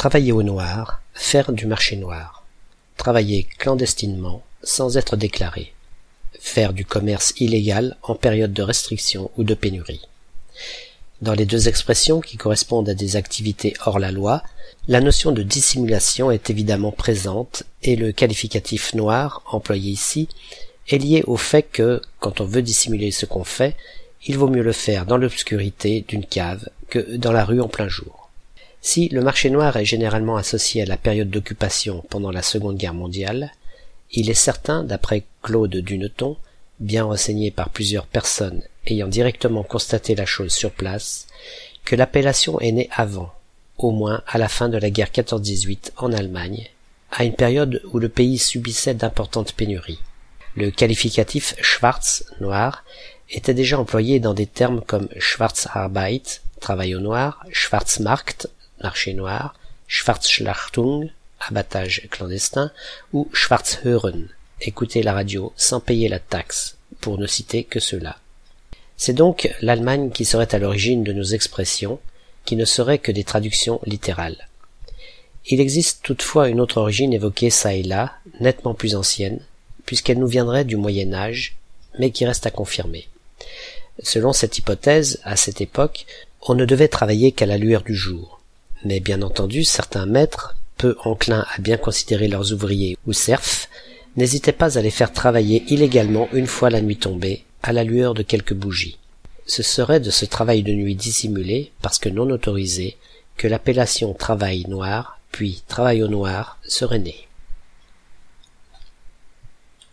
Travailler au noir, faire du marché noir. Travailler clandestinement, sans être déclaré. Faire du commerce illégal en période de restriction ou de pénurie. Dans les deux expressions qui correspondent à des activités hors la loi, la notion de dissimulation est évidemment présente et le qualificatif noir, employé ici, est lié au fait que, quand on veut dissimuler ce qu'on fait, il vaut mieux le faire dans l'obscurité d'une cave que dans la rue en plein jour. Si le marché noir est généralement associé à la période d'occupation pendant la Seconde Guerre mondiale, il est certain, d'après Claude Duneton, bien renseigné par plusieurs personnes ayant directement constaté la chose sur place, que l'appellation est née avant, au moins à la fin de la guerre 14-18 en Allemagne, à une période où le pays subissait d'importantes pénuries. Le qualificatif Schwarz, noir, était déjà employé dans des termes comme Schwarzarbeit, travail au noir, Schwarzmarkt, marché noir, Schwarzschlachtung, abattage clandestin, ou Schwarzhören, écouter la radio sans payer la taxe, pour ne citer que cela. C'est donc l'Allemagne qui serait à l'origine de nos expressions, qui ne seraient que des traductions littérales. Il existe toutefois une autre origine évoquée çà et là, nettement plus ancienne, puisqu'elle nous viendrait du Moyen Âge, mais qui reste à confirmer. Selon cette hypothèse, à cette époque, on ne devait travailler qu'à la lueur du jour. Mais bien entendu, certains maîtres, peu enclins à bien considérer leurs ouvriers ou serfs, n'hésitaient pas à les faire travailler illégalement une fois la nuit tombée, à la lueur de quelques bougies. Ce serait de ce travail de nuit dissimulé, parce que non autorisé, que l'appellation travail noir, puis travail au noir, serait née.